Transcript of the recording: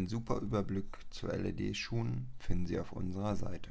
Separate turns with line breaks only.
Einen super Überblick zu LED-Schuhen finden Sie auf unserer Seite.